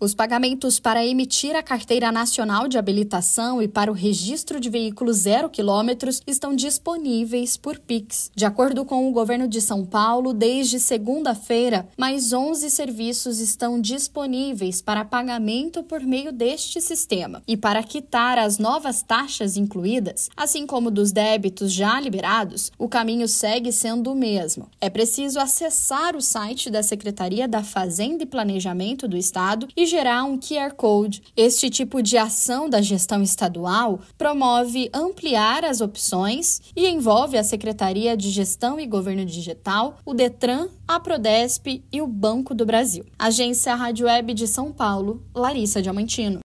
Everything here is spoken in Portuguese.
Os pagamentos para emitir a carteira nacional de habilitação e para o registro de veículos zero quilômetros estão disponíveis por Pix. De acordo com o governo de São Paulo, desde segunda-feira, mais 11 serviços estão disponíveis para pagamento por meio deste sistema. E para quitar as novas taxas incluídas, assim como dos débitos já liberados, o caminho segue sendo o mesmo. É preciso acessar o site da Secretaria da Fazenda e Planejamento do Estado e gerar um QR Code. Este tipo de ação da gestão estadual promove ampliar as opções e envolve a Secretaria de Gestão e Governo Digital, o Detran, a Prodesp e o Banco do Brasil. Agência Rádio Web de São Paulo, Larissa Diamantino.